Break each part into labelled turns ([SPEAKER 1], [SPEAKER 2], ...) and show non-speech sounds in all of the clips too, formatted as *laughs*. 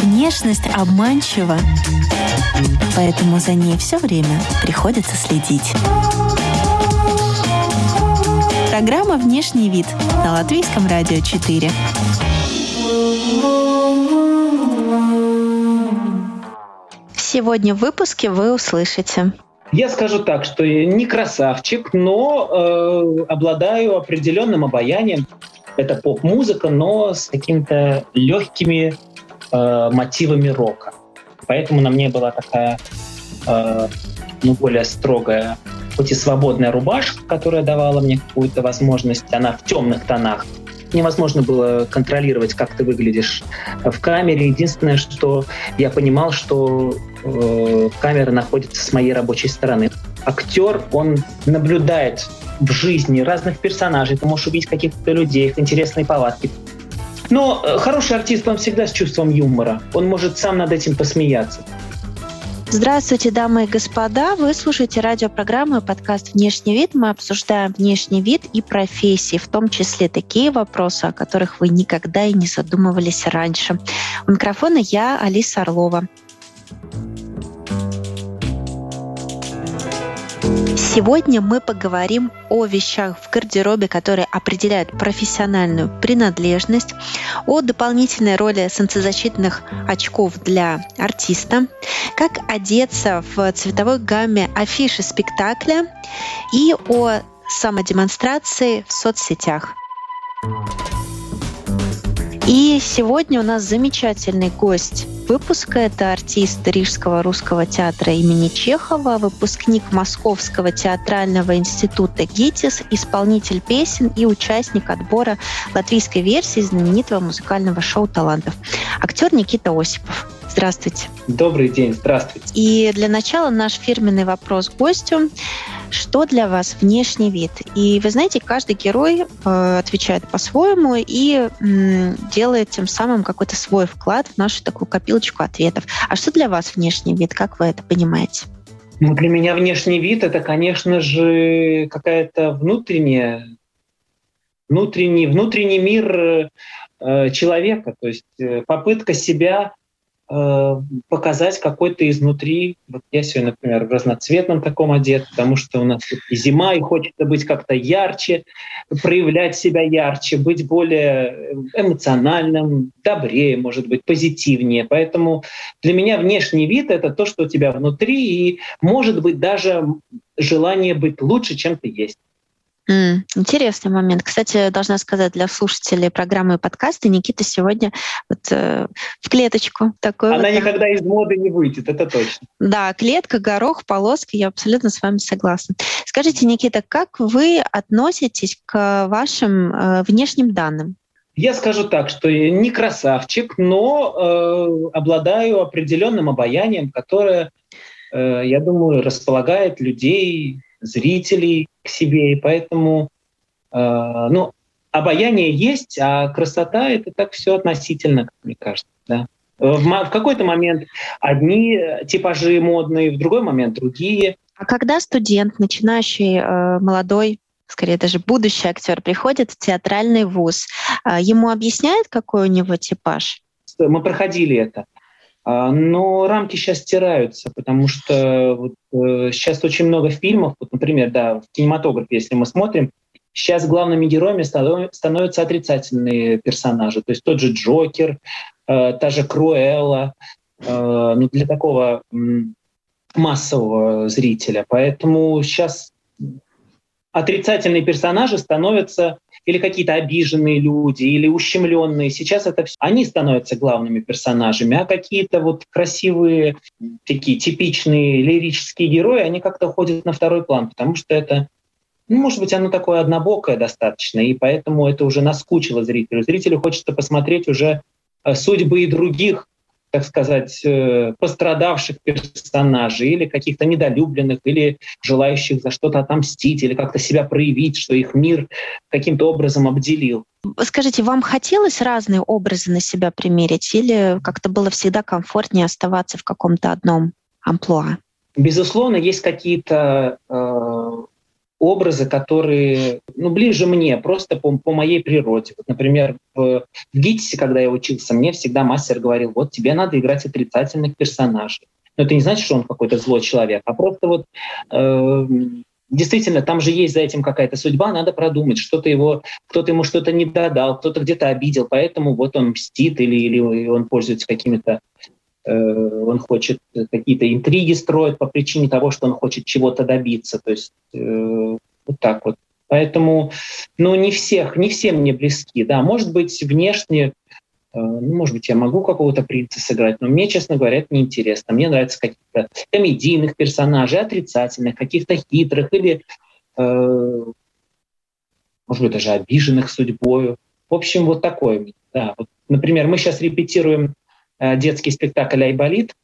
[SPEAKER 1] Внешность обманчива, поэтому за ней все время приходится следить. Программа «Внешний вид» на Латвийском радио 4. Сегодня в выпуске вы услышите.
[SPEAKER 2] Я скажу так, что не красавчик, но э, обладаю определенным обаянием. Это поп-музыка, но с какими-то легкими э, мотивами рока. Поэтому на мне была такая э, ну, более строгая, хоть и свободная рубашка, которая давала мне какую-то возможность. Она в темных тонах невозможно было контролировать, как ты выглядишь в камере. Единственное, что я понимал, что э, камера находится с моей рабочей стороны. Актер, он наблюдает в жизни разных персонажей. Ты можешь увидеть каких-то людей, их интересные повадки. Но э, хороший артист, он всегда с чувством юмора. Он может сам над этим посмеяться.
[SPEAKER 1] Здравствуйте, дамы и господа. Вы слушаете радиопрограмму подкаст «Внешний вид». Мы обсуждаем внешний вид и профессии, в том числе такие вопросы, о которых вы никогда и не задумывались раньше. У микрофона я, Алиса Орлова. Сегодня мы поговорим о вещах в гардеробе, которые определяют профессиональную принадлежность, о дополнительной роли солнцезащитных очков для артиста, как одеться в цветовой гамме афиши спектакля и о самодемонстрации в соцсетях. И сегодня у нас замечательный гость выпуска. Это артист Рижского русского театра имени Чехова, выпускник Московского театрального института ГИТИС, исполнитель песен и участник отбора латвийской версии знаменитого музыкального шоу «Талантов». Актер Никита Осипов. Здравствуйте.
[SPEAKER 2] Добрый день, здравствуйте.
[SPEAKER 1] И для начала наш фирменный вопрос гостю. Что для вас внешний вид? И вы знаете, каждый герой э, отвечает по-своему и м, делает тем самым какой-то свой вклад в нашу такую копилочку ответов. А что для вас внешний вид? Как вы это понимаете?
[SPEAKER 2] Ну, для меня внешний вид это, конечно же, какая-то внутренняя, внутренний, внутренний мир э, человека, то есть э, попытка себя показать какой-то изнутри. Вот я сегодня, например, в разноцветном таком одет, потому что у нас и зима, и хочется быть как-то ярче, проявлять себя ярче, быть более эмоциональным, добрее, может быть, позитивнее. Поэтому для меня внешний вид — это то, что у тебя внутри, и, может быть, даже желание быть лучше, чем ты есть.
[SPEAKER 1] Интересный момент. Кстати, должна сказать для слушателей программы и подкаста, Никита сегодня вот э, в клеточку такой.
[SPEAKER 2] Она
[SPEAKER 1] вот,
[SPEAKER 2] никогда из моды не выйдет, это точно.
[SPEAKER 1] Да, клетка, горох, полоска, я абсолютно с вами согласна. Скажите, Никита, как вы относитесь к вашим э, внешним данным?
[SPEAKER 2] Я скажу так, что я не красавчик, но э, обладаю определенным обаянием, которое, э, я думаю, располагает людей зрителей к себе, и поэтому, э, ну, обаяние есть, а красота — это так все относительно, как мне кажется, да. В, в какой-то момент одни типажи модные, в другой момент другие.
[SPEAKER 1] А когда студент, начинающий э, молодой скорее даже будущий актер приходит в театральный вуз, э, ему объясняют, какой у него типаж?
[SPEAKER 2] Мы проходили это. А, но рамки сейчас стираются, потому что вот, э, сейчас очень много фильмов, вот, например, да, в кинематографе, если мы смотрим, сейчас главными героями становятся отрицательные персонажи, то есть тот же Джокер, э, та же Круэлла, э, ну, для такого массового зрителя. Поэтому сейчас отрицательные персонажи становятся или какие-то обиженные люди, или ущемленные. Сейчас это все, они становятся главными персонажами, а какие-то вот красивые, такие типичные лирические герои, они как-то уходят на второй план, потому что это ну, может быть, оно такое однобокое достаточно, и поэтому это уже наскучило зрителю. Зрителю хочется посмотреть уже э, судьбы и других так сказать, э, пострадавших персонажей или каких-то недолюбленных, или желающих за что-то отомстить, или как-то себя проявить, что их мир каким-то образом обделил.
[SPEAKER 1] Скажите, вам хотелось разные образы на себя примерить, или как-то было всегда комфортнее оставаться в каком-то одном амплуа?
[SPEAKER 2] Безусловно, есть какие-то э, образы, которые ну, ближе мне, просто по, по моей природе. Вот, например, в, в ГИТИСе, когда я учился, мне всегда мастер говорил, вот тебе надо играть отрицательных персонажей. Но это не значит, что он какой-то злой человек, а просто вот э, действительно там же есть за этим какая-то судьба, надо продумать, что-то его, кто-то ему что-то не додал, кто-то где-то обидел, поэтому вот он мстит или, или он пользуется какими-то он хочет какие-то интриги строить по причине того, что он хочет чего-то добиться. То есть э, вот так вот. Поэтому, ну, не всех, не все мне близки. Да, может быть, внешне Э, ну, может быть, я могу какого-то принца сыграть, но мне, честно говоря, это неинтересно. Мне нравятся каких-то комедийных персонажей, отрицательных, каких-то хитрых или, э, может быть, даже обиженных судьбою. В общем, вот такое. Да. Вот, например, мы сейчас репетируем э, детский спектакль «Айболит»,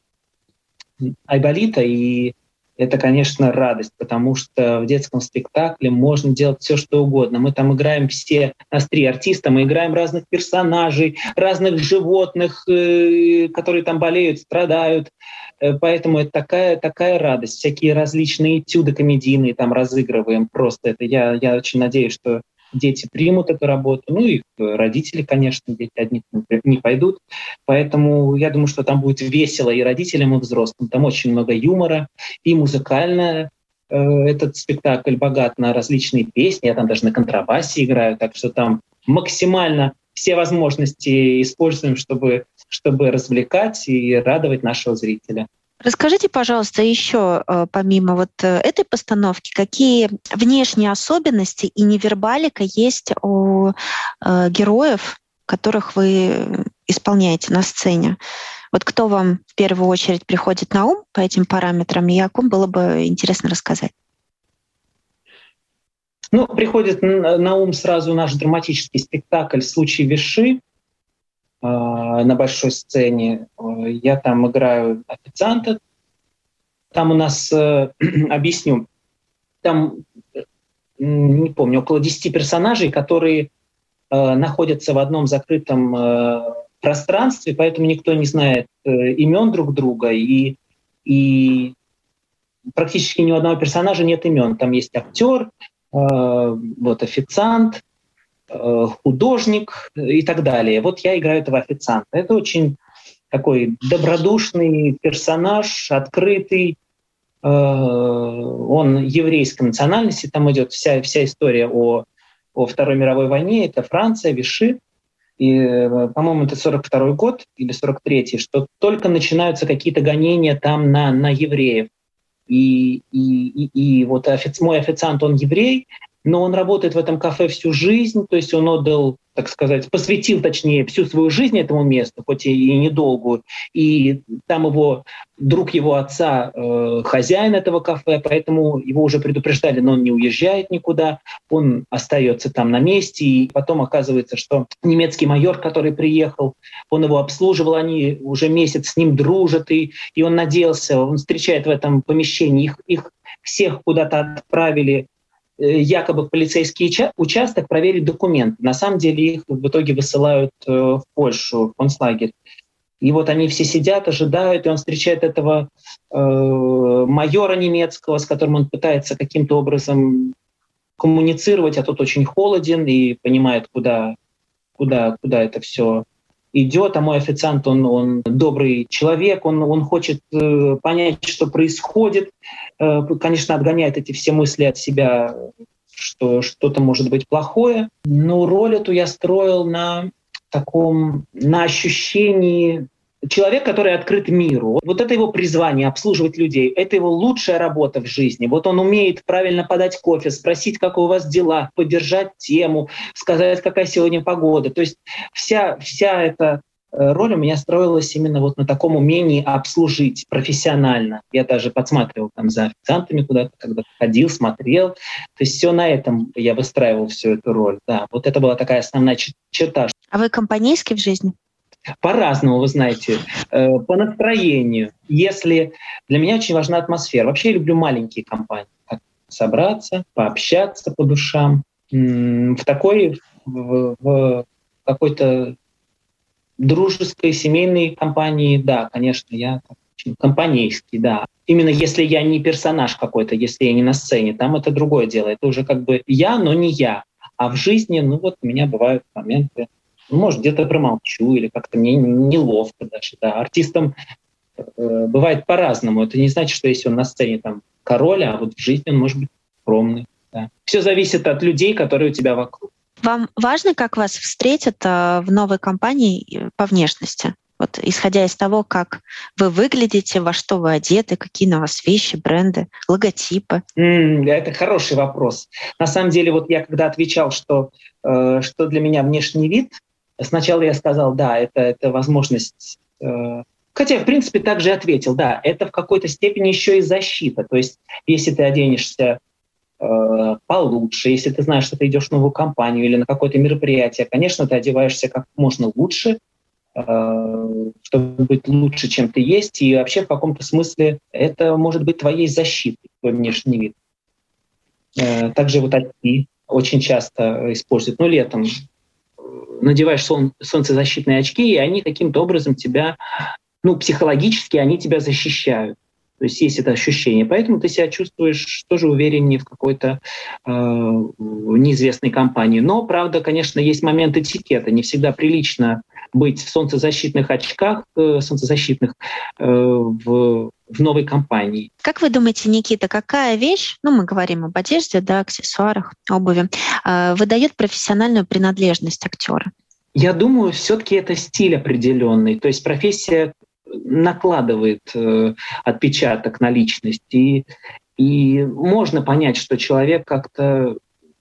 [SPEAKER 2] Айболита, и это, конечно, радость, потому что в детском спектакле можно делать все, что угодно. Мы там играем все, нас три артиста, мы играем разных персонажей, разных животных, э, которые там болеют, страдают. Э, поэтому это такая, такая радость. Всякие различные этюды комедийные там разыгрываем. Просто это я, я очень надеюсь, что дети примут эту работу, ну и родители, конечно, дети одни не пойдут. Поэтому я думаю, что там будет весело и родителям, и взрослым. Там очень много юмора и музыкально э, этот спектакль богат на различные песни. Я там даже на контрабасе играю, так что там максимально все возможности используем, чтобы, чтобы развлекать и радовать нашего зрителя.
[SPEAKER 1] Расскажите, пожалуйста, еще э, помимо вот э, этой постановки, какие внешние особенности и невербалика есть у э, героев, которых вы исполняете на сцене? Вот кто вам в первую очередь приходит на ум по этим параметрам, и о ком было бы интересно рассказать?
[SPEAKER 2] Ну, приходит на ум сразу наш драматический спектакль «Случай Виши», на большой сцене. Я там играю официанта. Там у нас, э, *clears throat* объясню, там, не помню, около 10 персонажей, которые э, находятся в одном закрытом э, пространстве, поэтому никто не знает имен друг друга, и, и практически ни у одного персонажа нет имен. Там есть актер, вот официант, Э, художник и так далее. Вот я играю этого официанта. Это очень такой добродушный персонаж, открытый. Э, он еврейской национальности, там идет вся, вся история о, о Второй мировой войне. Это Франция, Виши. И, э, по-моему, это 42 год или 43-й, что только начинаются какие-то гонения там на, на евреев. И, и, и, и вот офици, мой официант, он еврей, но он работает в этом кафе всю жизнь, то есть он отдал, так сказать, посвятил, точнее, всю свою жизнь этому месту, хоть и недолгую, и там его друг его отца э, хозяин этого кафе, поэтому его уже предупреждали, но он не уезжает никуда, он остается там на месте, и потом оказывается, что немецкий майор, который приехал, он его обслуживал, они уже месяц с ним дружат, и, и он надеялся, он встречает в этом помещении, их, их всех куда-то отправили якобы в полицейский участок проверить документы. На самом деле их в итоге высылают э, в Польшу, в концлагерь. И вот они все сидят, ожидают, и он встречает этого э, майора немецкого, с которым он пытается каким-то образом коммуницировать, а тот очень холоден и понимает, куда, куда, куда это все идет, а мой официант, он, он добрый человек, он, он хочет э, понять, что происходит, э, конечно, отгоняет эти все мысли от себя, что что-то может быть плохое. Но роль эту я строил на таком, на ощущении человек, который открыт миру. Вот это его призвание — обслуживать людей. Это его лучшая работа в жизни. Вот он умеет правильно подать кофе, спросить, как у вас дела, поддержать тему, сказать, какая сегодня погода. То есть вся, вся эта э, роль у меня строилась именно вот на таком умении обслужить профессионально. Я даже подсматривал там за официантами куда-то, когда ходил, смотрел. То есть все на этом я выстраивал всю эту роль. Да, вот это была такая основная черта.
[SPEAKER 1] А вы компанейский в жизни?
[SPEAKER 2] По-разному, вы знаете, э, по настроению. Если для меня очень важна атмосфера. Вообще я люблю маленькие компании. Собраться, пообщаться по душам. В такой, в, в какой-то дружеской, семейной компании, да, конечно, я компанейский, да. Именно если я не персонаж какой-то, если я не на сцене, там это другое дело. Это уже как бы я, но не я. А в жизни, ну вот у меня бывают моменты, может, где-то промолчу или как-то мне неловко даже. Да. Артистам э, бывает по-разному. Это не значит, что если он на сцене там король, а вот в жизни он может быть скромный. Да. Все зависит от людей, которые у тебя вокруг.
[SPEAKER 1] Вам важно, как вас встретят э, в новой компании э, по внешности? Вот исходя из того, как вы выглядите, во что вы одеты, какие на вас вещи, бренды, логотипы?
[SPEAKER 2] Mm, это хороший вопрос. На самом деле, вот я когда отвечал, что, э, что для меня внешний вид, сначала я сказал, да, это, это возможность э, Хотя, в принципе, также ответил, да, это в какой-то степени еще и защита. То есть, если ты оденешься э, получше, если ты знаешь, что ты идешь в новую компанию или на какое-то мероприятие, конечно, ты одеваешься как можно лучше, Э, чтобы быть лучше, чем ты есть. И вообще в каком-то смысле это может быть твоей защитой, твой внешний вид. Э, также вот очки очень часто используют. Ну, летом надеваешь сон, солнцезащитные очки, и они каким-то образом тебя, ну, психологически они тебя защищают. То есть есть это ощущение. Поэтому ты себя чувствуешь тоже увереннее в какой-то э, неизвестной компании. Но, правда, конечно, есть момент этикета. Не всегда прилично быть в солнцезащитных очках, э, солнцезащитных э, в, в новой компании.
[SPEAKER 1] Как вы думаете, Никита, какая вещь, ну мы говорим об одежде, да, аксессуарах, обуви, э, выдает профессиональную принадлежность актера?
[SPEAKER 2] Я думаю, все-таки это стиль определенный. То есть профессия накладывает э, отпечаток на личность. И, и можно понять, что человек как-то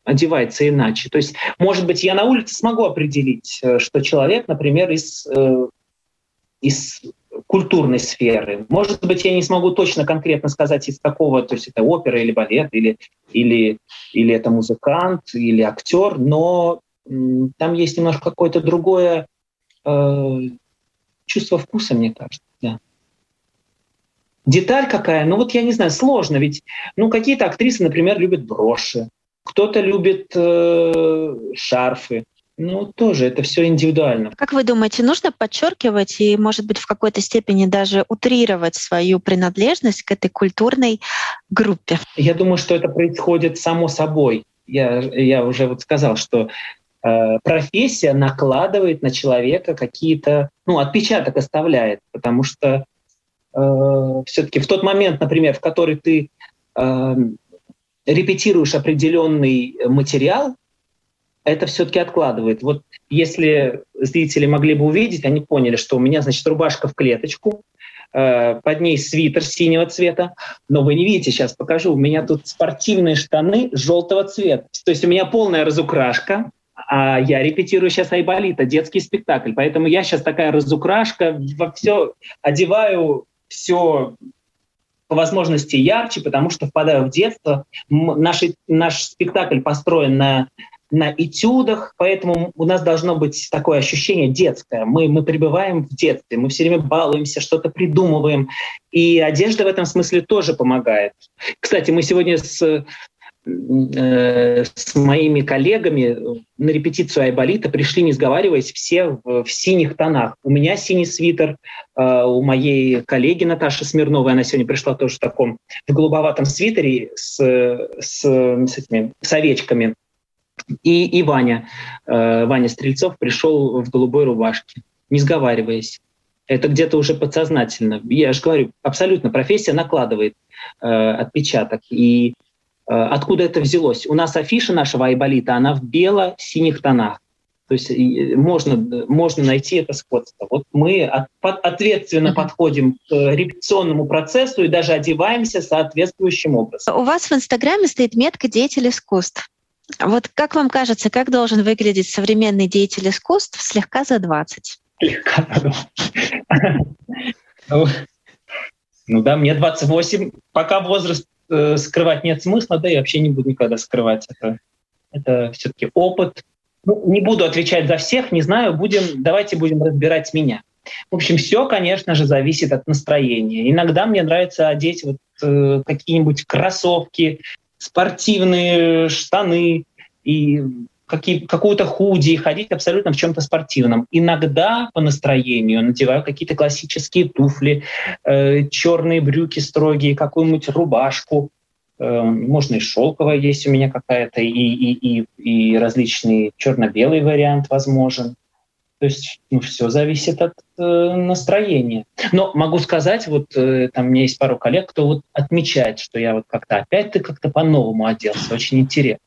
[SPEAKER 2] одевается иначе. То есть, может быть, я на улице смогу определить, э, что человек, например, из, э, из культурной сферы. Может быть, я не смогу точно конкретно сказать, из какого, то есть это опера или балет, или, или, или это музыкант, или актер, но там есть немножко какое-то другое э, чувство вкуса, мне кажется. Да. Деталь какая? Ну вот я не знаю, сложно, ведь ну какие-то актрисы, например, любят броши, кто-то любит э, шарфы. Ну, тоже это все индивидуально.
[SPEAKER 1] Как вы думаете, нужно подчеркивать и, может быть, в какой-то степени даже утрировать свою принадлежность к этой культурной группе?
[SPEAKER 2] Я думаю, что это происходит само собой. Я, я уже вот сказал, что э, профессия накладывает на человека какие-то, ну, отпечаток оставляет, потому что э, все-таки в тот момент, например, в который ты э, репетируешь определенный материал, это все-таки откладывает. Вот если зрители могли бы увидеть, они поняли, что у меня, значит, рубашка в клеточку, э, под ней свитер синего цвета, но вы не видите, сейчас покажу, у меня тут спортивные штаны желтого цвета. То есть у меня полная разукрашка, а я репетирую сейчас Айболита, детский спектакль, поэтому я сейчас такая разукрашка, во все одеваю все по возможности ярче, потому что впадаю в детство. Наш, наш спектакль построен на, на этюдах, поэтому у нас должно быть такое ощущение детское. Мы, мы пребываем в детстве, мы все время балуемся, что-то придумываем. И одежда в этом смысле тоже помогает. Кстати, мы сегодня с с моими коллегами на репетицию Айболита пришли, не сговариваясь, все в, в синих тонах. У меня синий свитер, э, у моей коллеги Наташи Смирновой, она сегодня пришла тоже в таком в голубоватом свитере с, с, с, этими, с овечками. И, и Ваня, э, Ваня Стрельцов пришел в голубой рубашке, не сговариваясь. Это где-то уже подсознательно. Я же говорю, абсолютно профессия накладывает э, отпечаток. И Э, откуда это взялось? У нас афиша нашего Айболита, она в бело-синих тонах. То есть можно, можно найти это сходство. Вот мы от, ответственно mm-hmm. подходим к репетиционному процессу и даже одеваемся соответствующим образом.
[SPEAKER 1] У вас в Инстаграме стоит метка «Деятель искусств». Вот как вам кажется, как должен выглядеть современный деятель искусств слегка за 20? Слегка за
[SPEAKER 2] 20. *laughs* Ну да, мне 28. Пока возраст э, скрывать нет смысла, да и вообще не буду никогда скрывать это. Это все-таки опыт. Ну, не буду отвечать за всех, не знаю, будем, давайте будем разбирать меня. В общем, все, конечно же, зависит от настроения. Иногда мне нравится одеть вот э, какие-нибудь кроссовки, спортивные штаны и какую-то худи, ходить абсолютно в чем-то спортивном. Иногда по настроению надеваю какие-то классические туфли, э, черные брюки строгие, какую-нибудь рубашку. Э, можно и шелковая есть у меня какая-то, и, и, и, и различный черно-белый вариант возможен. То есть ну, все зависит от э, настроения. Но могу сказать, вот э, там у меня есть пару коллег, кто вот отмечает, что я вот как-то опять ты как-то по-новому оделся. Очень интересно.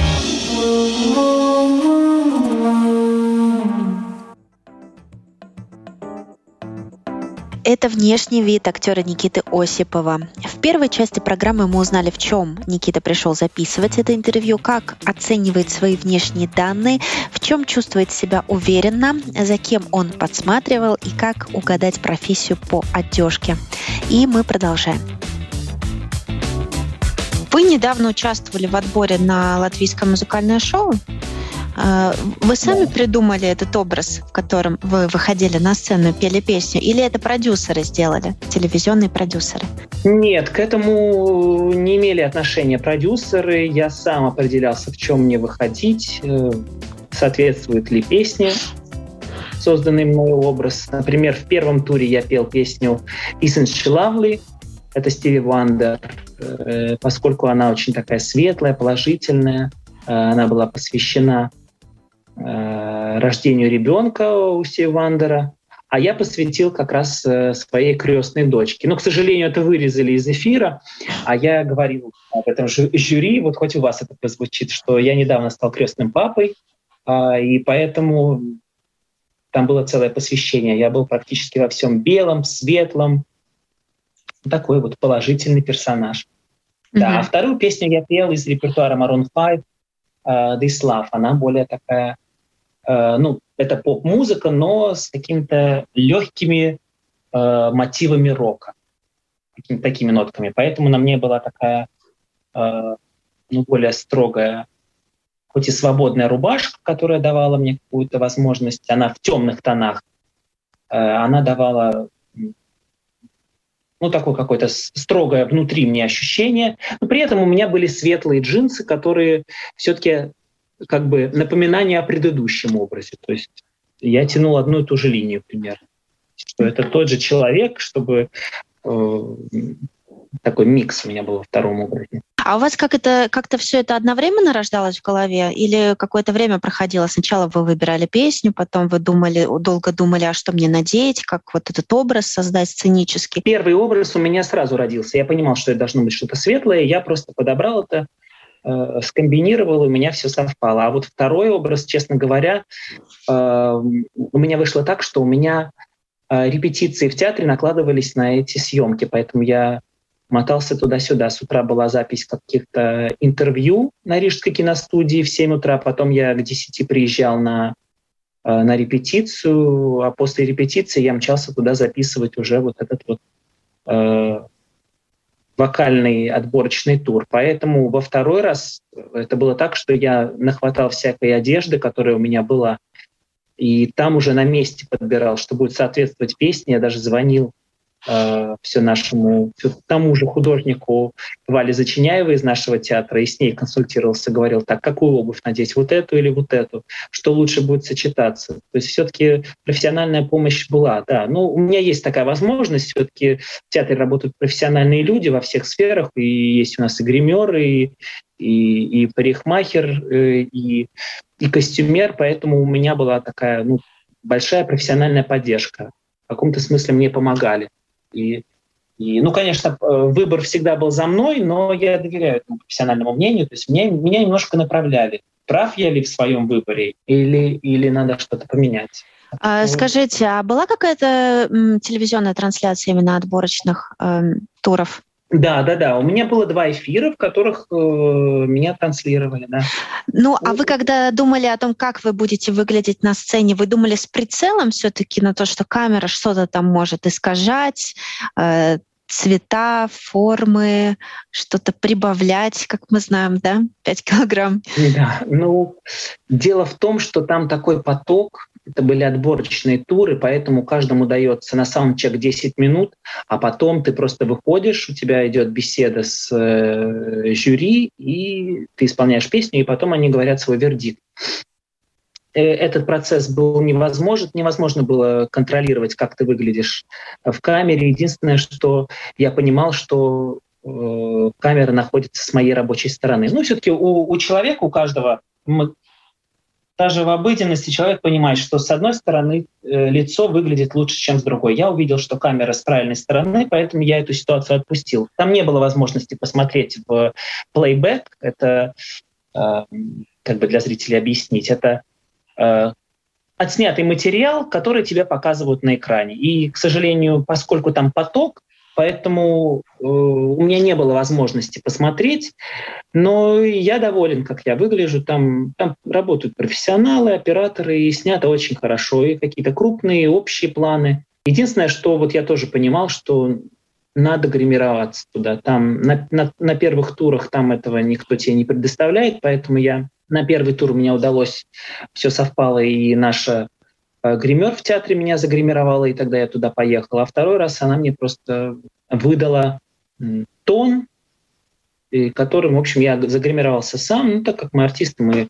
[SPEAKER 1] Это внешний вид актера Никиты Осипова. В первой части программы мы узнали, в чем Никита пришел записывать это интервью, как оценивает свои внешние данные, в чем чувствует себя уверенно, за кем он подсматривал и как угадать профессию по одежке. И мы продолжаем. Вы недавно участвовали в отборе на латвийское музыкальное шоу. А, вы сами придумали этот образ, в котором вы выходили на сцену, пели песню, или это продюсеры сделали, телевизионные продюсеры?
[SPEAKER 2] Нет, к этому не имели отношения продюсеры. Я сам определялся, в чем мне выходить, э, соответствует ли песня созданный мной образ. Например, в первом туре я пел песню «Isn't she lovely?» Это Стиви Вандер, э, поскольку она очень такая светлая, положительная. Э, она была посвящена Э, рождению ребенка у Вандера, а я посвятил как раз э, своей крестной дочке. Но, к сожалению, это вырезали из эфира, а я говорил об этом жюри, вот хоть у вас это прозвучит, что я недавно стал крестным папой, а, и поэтому там было целое посвящение. Я был практически во всем белом, светлом, такой вот положительный персонаж. Mm-hmm. Да, а вторую песню я пел из репертуара Maroon 5, This Love. Она более такая Э, ну, это поп-музыка, но с какими-то легкими э, мотивами рока, такими нотками. Поэтому на мне была такая, э, ну, более строгая, хоть и свободная рубашка, которая давала мне какую-то возможность, она в темных тонах, э, она давала ну, такое какое-то строгое внутри мне ощущение. Но при этом у меня были светлые джинсы, которые все-таки как бы напоминание о предыдущем образе. То есть я тянул одну и ту же линию примерно. Что это тот же человек, чтобы э, такой микс у меня был во втором образе.
[SPEAKER 1] А у вас как это как-то все это одновременно рождалось в голове или какое-то время проходило? Сначала вы выбирали песню, потом вы думали, долго думали, а что мне надеть, как вот этот образ создать сценический?
[SPEAKER 2] Первый образ у меня сразу родился. Я понимал, что это должно быть что-то светлое. Я просто подобрал это э, скомбинировал, и у меня все совпало. А вот второй образ, честно говоря, э, у меня вышло так, что у меня э, репетиции в театре накладывались на эти съемки, поэтому я мотался туда-сюда. С утра была запись каких-то интервью на Рижской киностудии в 7 утра, потом я к 10 приезжал на, э, на репетицию, а после репетиции я мчался туда записывать уже вот этот вот э, вокальный отборочный тур. Поэтому во второй раз это было так, что я нахватал всякой одежды, которая у меня была, и там уже на месте подбирал, что будет соответствовать песне. Я даже звонил э, все нашему, все тому же художнику Вале Зачиняевой из нашего театра, и с ней консультировался, говорил, так, какую обувь надеть, вот эту или вот эту, что лучше будет сочетаться. То есть все-таки профессиональная помощь была, да. Ну, у меня есть такая возможность, все-таки в театре работают профессиональные люди во всех сферах, и есть у нас и гримеры, и, и, и парикмахер, э, и, и костюмер, поэтому у меня была такая ну, большая профессиональная поддержка. В каком-то смысле мне помогали. И, и, ну, конечно, э, выбор всегда был за мной, но я доверяю этому профессиональному мнению. То есть меня, меня немножко направляли. Прав я ли в своем выборе или, или надо что-то поменять?
[SPEAKER 1] А, скажите, а была какая-то телевизионная трансляция именно отборочных э, туров?
[SPEAKER 2] Да, да, да. У меня было два эфира, в которых э, меня транслировали, да.
[SPEAKER 1] Ну, а вы когда думали о том, как вы будете выглядеть на сцене, вы думали с прицелом все-таки на то, что камера что-то там может искажать, э, цвета, формы, что-то прибавлять, как мы знаем, да, 5 килограмм.
[SPEAKER 2] Да, ну, дело в том, что там такой поток, это были отборочные туры, поэтому каждому дается на саундчек 10 минут, а потом ты просто выходишь, у тебя идет беседа с э, жюри, и ты исполняешь песню, и потом они говорят свой вердикт. Э, этот процесс был невозможен, невозможно было контролировать, как ты выглядишь в камере. Единственное, что я понимал, что э, камера находится с моей рабочей стороны. Ну, все-таки у, у человека, у каждого, мы, даже в обыденности человек понимает, что с одной стороны э, лицо выглядит лучше, чем с другой. Я увидел, что камера с правильной стороны, поэтому я эту ситуацию отпустил. Там не было возможности посмотреть в плейбэк. Это э, как бы для зрителей объяснить. Это Э, отснятый материал, который тебе показывают на экране. И, к сожалению, поскольку там поток, поэтому э, у меня не было возможности посмотреть, но я доволен, как я выгляжу. Там, там работают профессионалы, операторы, и снято очень хорошо, и какие-то крупные общие планы. Единственное, что вот я тоже понимал, что надо гримироваться туда. Там на, на, на первых турах там этого никто тебе не предоставляет, поэтому я на первый тур у меня удалось, все совпало, и наша гример в театре меня загримировала, и тогда я туда поехал. А второй раз она мне просто выдала тон, которым, в общем, я загримировался сам, ну, так как мы артисты, мы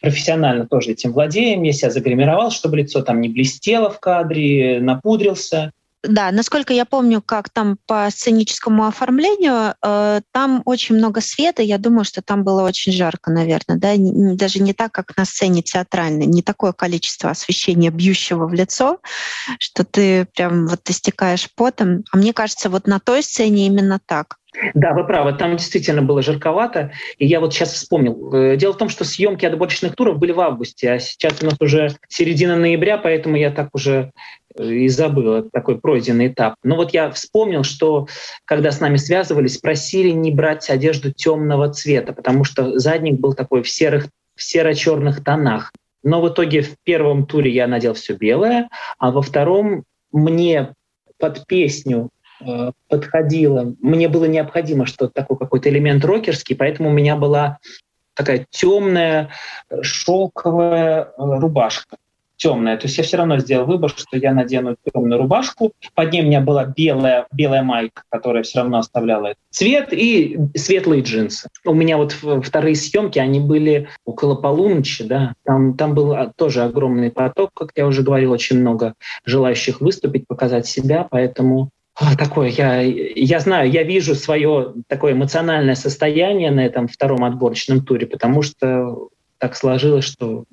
[SPEAKER 2] профессионально тоже этим владеем. Я себя загримировал, чтобы лицо там не блестело в кадре, напудрился.
[SPEAKER 1] Да, насколько я помню, как там по сценическому оформлению, э, там очень много света. Я думаю, что там было очень жарко, наверное, да, не, даже не так, как на сцене театральной, не такое количество освещения, бьющего в лицо, что ты прям вот истекаешь потом. А мне кажется, вот на той сцене именно так.
[SPEAKER 2] Да, вы правы, там действительно было жарковато. И я вот сейчас вспомнил. Э, дело в том, что съемки отборочных туров были в августе, а сейчас у нас уже середина ноября, поэтому я так уже и забыл такой пройденный этап. Но вот я вспомнил, что когда с нами связывались, просили не брать одежду темного цвета, потому что задник был такой в серых, в серо-черных тонах. Но в итоге в первом туре я надел все белое, а во втором мне под песню Э, подходила. Мне было необходимо что-то такой какой-то элемент рокерский, поэтому у меня была такая темная шелковая э, рубашка темная. То есть я все равно сделал выбор, что я надену темную рубашку. Под ней у меня была белая, белая майка, которая все равно оставляла этот цвет, и светлые джинсы. У меня вот вторые съемки, они были около полуночи, да. Там, там был тоже огромный поток, как я уже говорил, очень много желающих выступить, показать себя, поэтому а, такое, я, я знаю, я вижу свое такое эмоциональное состояние на этом втором отборочном туре, потому что так сложилось, что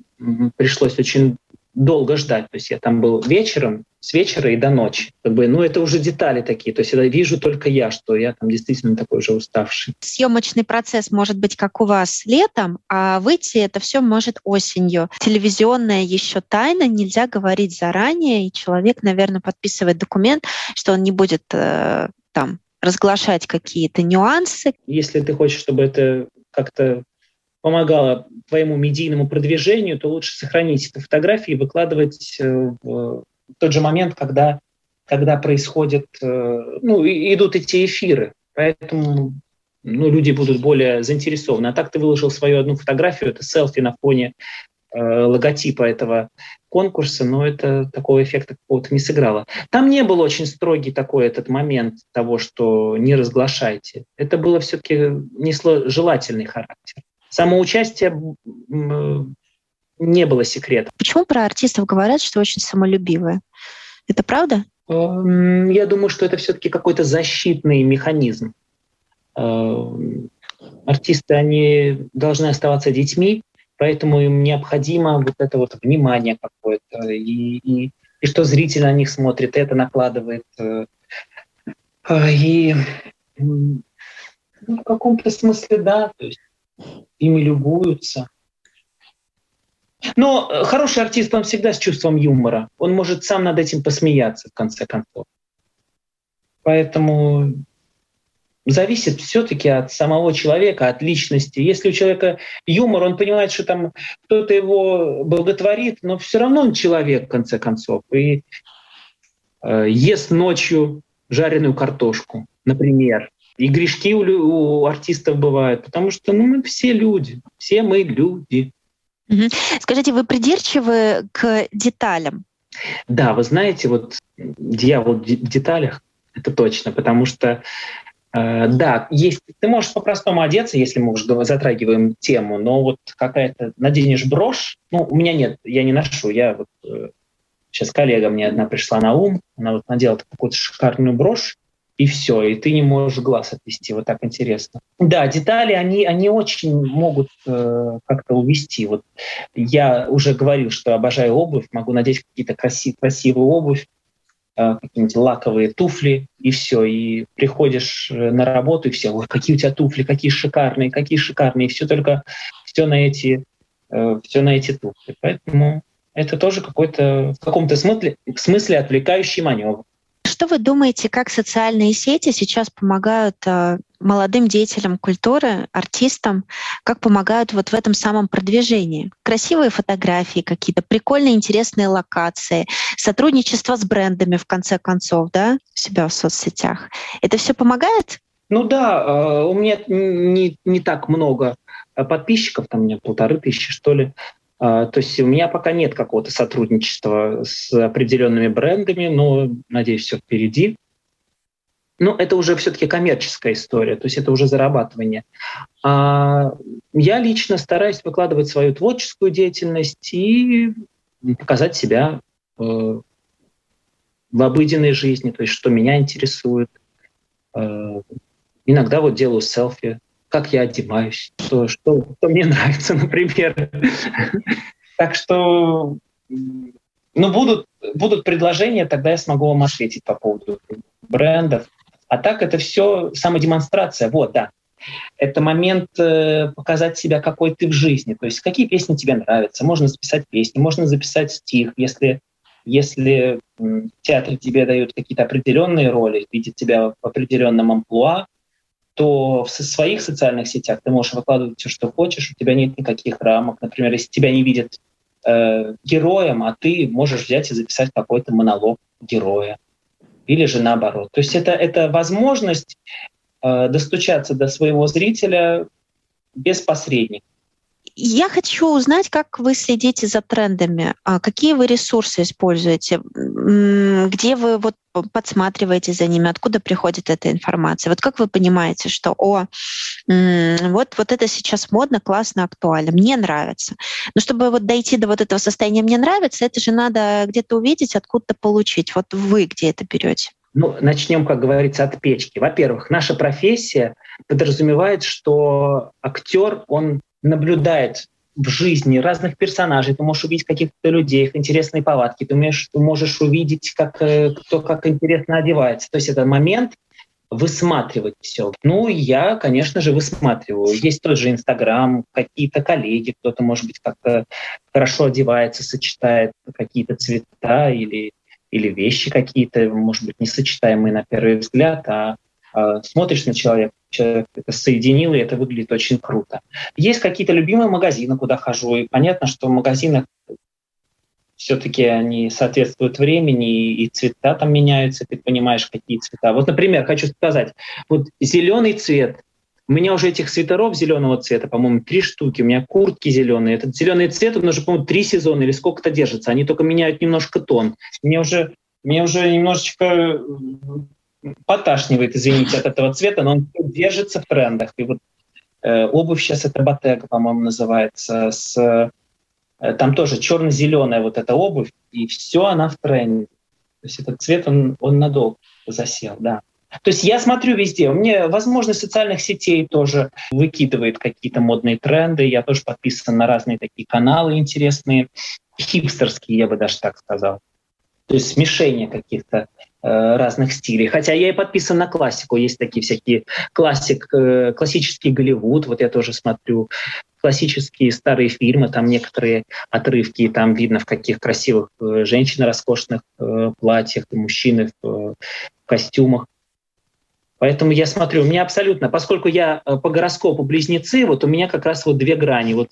[SPEAKER 2] пришлось очень долго ждать. То есть я там был вечером, с вечера и до ночи. Как бы, ну, это уже детали такие. То есть это вижу только я, что я там действительно такой уже уставший.
[SPEAKER 1] Съемочный процесс может быть как у вас летом, а выйти это все может осенью. Телевизионная еще тайна, нельзя говорить заранее, и человек, наверное, подписывает документ, что он не будет э, там разглашать какие-то нюансы.
[SPEAKER 2] Если ты хочешь, чтобы это как-то помогало твоему медийному продвижению, то лучше сохранить эту фотографию и выкладывать э, в тот же момент, когда, когда происходят, э, ну, идут эти эфиры. Поэтому ну, люди будут более заинтересованы. А так ты выложил свою одну фотографию, это селфи на фоне э, логотипа этого конкурса, но это такого эффекта какого-то не сыграло. Там не был очень строгий такой этот момент того, что не разглашайте. Это было все-таки несло желательный характер самоучастие не было секретом.
[SPEAKER 1] Почему про артистов говорят, что очень самолюбивые? Это правда?
[SPEAKER 2] Эм, я думаю, что это все-таки какой-то защитный механизм. Эм, артисты, они должны оставаться детьми, поэтому им необходимо вот это вот внимание какое-то, и, и, и что зритель на них смотрит, это накладывает. Э, и ну, в каком-то смысле, да, то есть ими любуются. Но э, хороший артист, он всегда с чувством юмора. Он может сам над этим посмеяться, в конце концов. Поэтому зависит все-таки от самого человека, от личности. Если у человека юмор, он понимает, что там кто-то его благотворит, но все равно он человек, в конце концов. И э, ест ночью жареную картошку. например. И грешки у, у артистов бывают, потому что ну, мы все люди, все мы люди.
[SPEAKER 1] Скажите, вы придирчивы к деталям?
[SPEAKER 2] Да, вы знаете, вот дьявол в деталях, это точно, потому что э, да, есть, ты можешь по-простому одеться, если мы уже затрагиваем тему, но вот какая-то наденешь брошь, ну, у меня нет, я не ношу, я вот э, сейчас коллега мне одна пришла на ум, она вот надела какую-то шикарную брошь, и все, и ты не можешь глаз отвести. Вот так интересно. Да, детали, они, они очень могут э, как-то увести. Вот я уже говорил, что обожаю обувь, могу надеть какие-то краси, красивые обувь, э, какие-нибудь лаковые туфли, и все. И приходишь э, на работу, и все, ой, какие у тебя туфли, какие шикарные, какие шикарные. И все только все на эти, э, все на эти туфли. Поэтому это тоже какой-то в каком-то смысле, смысле отвлекающий маневр.
[SPEAKER 1] Что вы думаете, как социальные сети сейчас помогают э, молодым деятелям культуры, артистам, как помогают вот в этом самом продвижении? Красивые фотографии какие-то, прикольные, интересные локации, сотрудничество с брендами, в конце концов, да, у себя в соцсетях. Это все помогает?
[SPEAKER 2] Ну да, э, у меня не, не так много подписчиков, там у меня полторы тысячи, что ли. А, то есть у меня пока нет какого-то сотрудничества с определенными брендами, но, надеюсь, все впереди. Но это уже все-таки коммерческая история, то есть это уже зарабатывание. А я лично стараюсь выкладывать свою творческую деятельность и показать себя э, в обыденной жизни, то есть что меня интересует. Э, иногда вот делаю селфи как я одеваюсь, что, что, что мне *laughs* нравится, например. Так что, ну, будут, будут предложения, тогда я смогу вам ответить по поводу брендов. А так это все самодемонстрация. Вот, да. Это момент э, показать себя, какой ты в жизни. То есть какие песни тебе нравятся. Можно записать песни, можно записать стих. Если, если театр тебе дает какие-то определенные роли, видит тебя в определенном амплуа, то в своих социальных сетях ты можешь выкладывать все, что хочешь, у тебя нет никаких рамок. Например, если тебя не видят э, героем, а ты можешь взять и записать какой-то монолог героя. Или же наоборот. То есть это, это возможность э, достучаться до своего зрителя без посредника.
[SPEAKER 1] Я хочу узнать, как вы следите за трендами, а какие вы ресурсы используете, где вы вот подсматриваете за ними, откуда приходит эта информация. Вот как вы понимаете, что о, вот, вот это сейчас модно, классно, актуально, мне нравится. Но чтобы вот дойти до вот этого состояния «мне нравится», это же надо где-то увидеть, откуда-то получить. Вот вы где это берете?
[SPEAKER 2] Ну, начнем, как говорится, от печки. Во-первых, наша профессия подразумевает, что актер, он наблюдает в жизни разных персонажей, ты можешь увидеть каких-то людей, их интересные повадки, ты можешь, можешь увидеть, как, э, кто как интересно одевается. То есть это момент высматривать все. Ну, я, конечно же, высматриваю. Есть тот же Инстаграм, какие-то коллеги, кто-то, может быть, как-то хорошо одевается, сочетает какие-то цвета или, или вещи какие-то, может быть, несочетаемые на первый взгляд, а, смотришь на человека, человек это соединил, и это выглядит очень круто. Есть какие-то любимые магазины, куда хожу, и понятно, что в магазинах все-таки они соответствуют времени, и цвета там меняются, ты понимаешь, какие цвета. Вот, например, хочу сказать, вот зеленый цвет, у меня уже этих свитеров зеленого цвета, по-моему, три штуки. У меня куртки зеленые. Этот зеленый цвет, он уже, по-моему, три сезона или сколько-то держится. Они только меняют немножко тон. Мне уже, мне уже немножечко поташнивает, извините, от этого цвета, но он держится в трендах. И вот э, обувь сейчас это Ботега, по-моему, называется, с э, там тоже черно-зеленая вот эта обувь, и все она в тренде. То есть этот цвет, он, он надолго засел, да. То есть я смотрю везде. У меня возможность социальных сетей тоже выкидывает какие-то модные тренды. Я тоже подписан на разные такие каналы интересные, хипстерские, я бы даже так сказал. То есть смешение каких-то Э, разных стилей. Хотя я и подписан на классику. Есть такие всякие классик, э, классический Голливуд, вот я тоже смотрю классические старые фильмы, там некоторые отрывки, там видно, в каких красивых э, женщин роскошных платьях, мужчины в костюмах. Поэтому я смотрю, у меня абсолютно, поскольку я по гороскопу близнецы, вот у меня как раз вот две грани, вот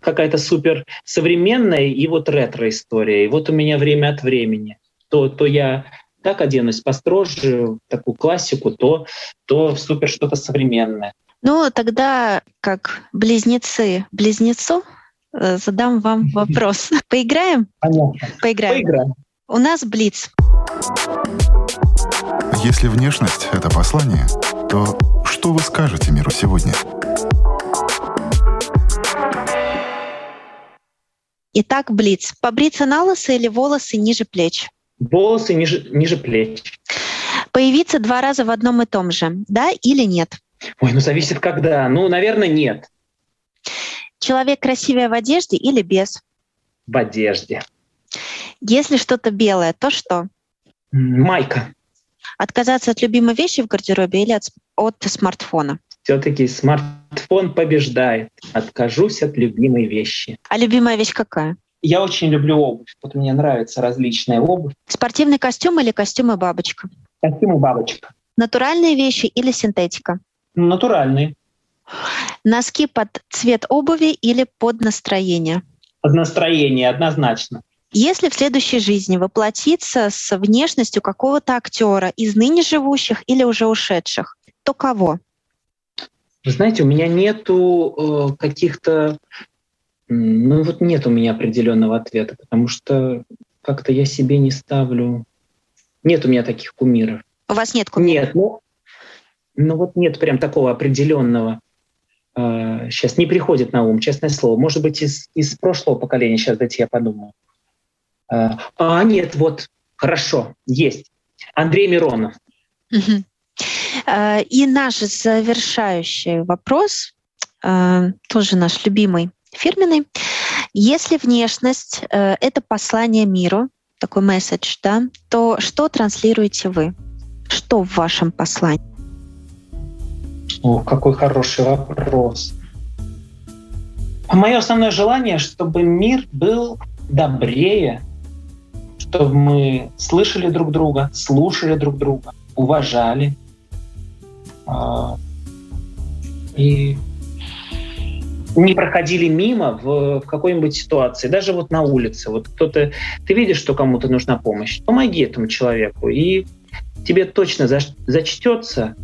[SPEAKER 2] какая-то супер современная и вот ретро история. И вот у меня время от времени. То, то я так оденусь построже, такую классику, то, то супер что-то современное.
[SPEAKER 1] Ну, тогда как близнецы близнецу э, задам вам *laughs* вопрос. Поиграем?
[SPEAKER 2] Понятно.
[SPEAKER 1] Поиграем.
[SPEAKER 2] Поиграем.
[SPEAKER 1] У нас блиц.
[SPEAKER 3] Если внешность — это послание, то что вы скажете миру сегодня?
[SPEAKER 1] Итак, блиц. Побриться на лысо или волосы ниже плеч?
[SPEAKER 2] Волосы ниже, ниже плеч.
[SPEAKER 1] Появиться два раза в одном и том же, да или нет?
[SPEAKER 2] Ой, ну зависит когда. Ну, наверное, нет.
[SPEAKER 1] Человек красивее в одежде или без?
[SPEAKER 2] В одежде.
[SPEAKER 1] Если что-то белое, то что?
[SPEAKER 2] Майка.
[SPEAKER 1] Отказаться от любимой вещи в гардеробе или от, от смартфона?
[SPEAKER 2] Все-таки смартфон побеждает. Откажусь от любимой вещи.
[SPEAKER 1] А любимая вещь какая?
[SPEAKER 2] Я очень люблю обувь. Вот мне нравится различная обувь.
[SPEAKER 1] Спортивный костюм или костюм и бабочка?
[SPEAKER 2] Костюм и бабочка.
[SPEAKER 1] Натуральные вещи или синтетика?
[SPEAKER 2] Натуральные.
[SPEAKER 1] Носки под цвет обуви или под настроение?
[SPEAKER 2] Под настроение, однозначно.
[SPEAKER 1] Если в следующей жизни воплотиться с внешностью какого-то актера из ныне живущих или уже ушедших, то кого?
[SPEAKER 2] Вы знаете, у меня нету э, каких-то, ну вот нет у меня определенного ответа, потому что как-то я себе не ставлю, нет у меня таких кумиров.
[SPEAKER 1] У вас нет кумиров?
[SPEAKER 2] Нет, ну, ну вот нет прям такого определенного. Э, сейчас не приходит на ум, честное слово. Может быть, из, из прошлого поколения, сейчас дайте я подумаю. Э, а, нет, вот, хорошо, есть. Андрей Миронов.
[SPEAKER 1] Угу. И наш завершающий вопрос, э, тоже наш любимый, фирменный. Если внешность э, — это послание миру, такой месседж, да, то что транслируете вы? Что в вашем послании?
[SPEAKER 2] О, какой хороший вопрос. Мое основное желание, чтобы мир был добрее, чтобы мы слышали друг друга, слушали друг друга, уважали. А, и не проходили мимо в, в какой-нибудь ситуации, даже вот на улице. Вот кто-то, ты видишь, что кому-то нужна помощь, помоги этому человеку, и тебе точно зач, зачтется,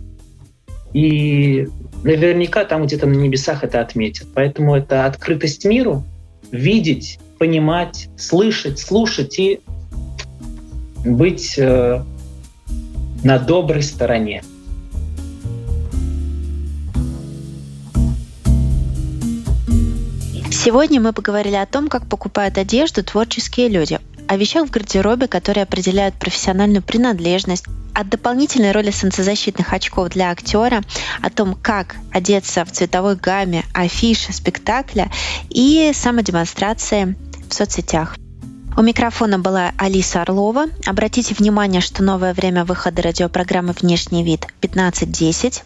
[SPEAKER 2] и наверняка там где-то на небесах это отметят. Поэтому это открытость миру, видеть, понимать, слышать, слушать и быть э, на доброй стороне.
[SPEAKER 1] Сегодня мы поговорили о том, как покупают одежду творческие люди, о вещах в гардеробе, которые определяют профессиональную принадлежность, от дополнительной роли солнцезащитных очков для актера, о том, как одеться в цветовой гамме афиши спектакля и самодемонстрации в соцсетях. У микрофона была Алиса Орлова. Обратите внимание, что новое время выхода радиопрограммы «Внешний вид» 15.10.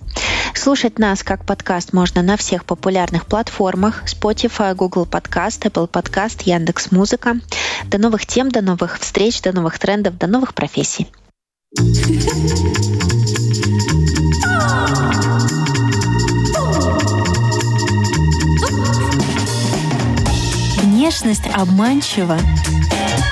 [SPEAKER 1] Слушать нас как подкаст можно на всех популярных платформах Spotify, Google Podcast, Apple Podcast, Яндекс Музыка. До новых тем, до новых встреч, до новых трендов, до новых профессий.
[SPEAKER 4] Внешность обманчива,